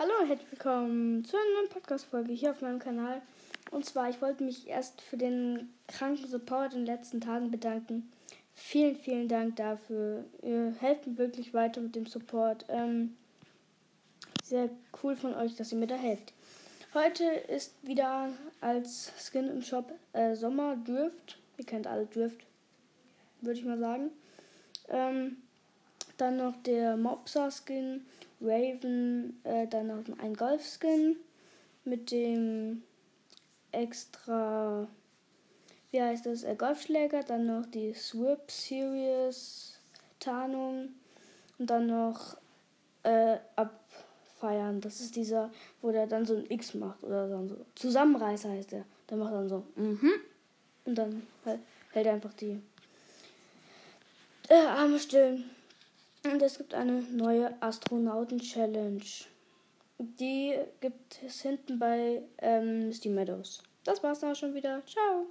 Hallo und herzlich willkommen zu einer neuen Podcast-Folge hier auf meinem Kanal. Und zwar, ich wollte mich erst für den kranken Support in den letzten Tagen bedanken. Vielen, vielen Dank dafür. Ihr helft mir wirklich weiter mit dem Support. Ähm, sehr cool von euch, dass ihr mir da helft. Heute ist wieder als Skin im Shop äh, Sommer Drift. Ihr kennt alle Drift, würde ich mal sagen. Ähm, dann noch der Mopsa Skin Raven, äh, dann noch ein Golf-Skin mit dem extra, wie heißt das, äh, Golfschläger, dann noch die Swip Series Tarnung und dann noch äh, abfeiern. Das ist dieser, wo der dann so ein X macht oder dann so. Zusammenreißer heißt der. Der macht dann so, mhm. Und dann hält er einfach die äh, Arme still. Und es gibt eine neue Astronauten-Challenge. Die gibt es hinten bei ähm, Misty Meadows. Das war's dann auch schon wieder. Ciao.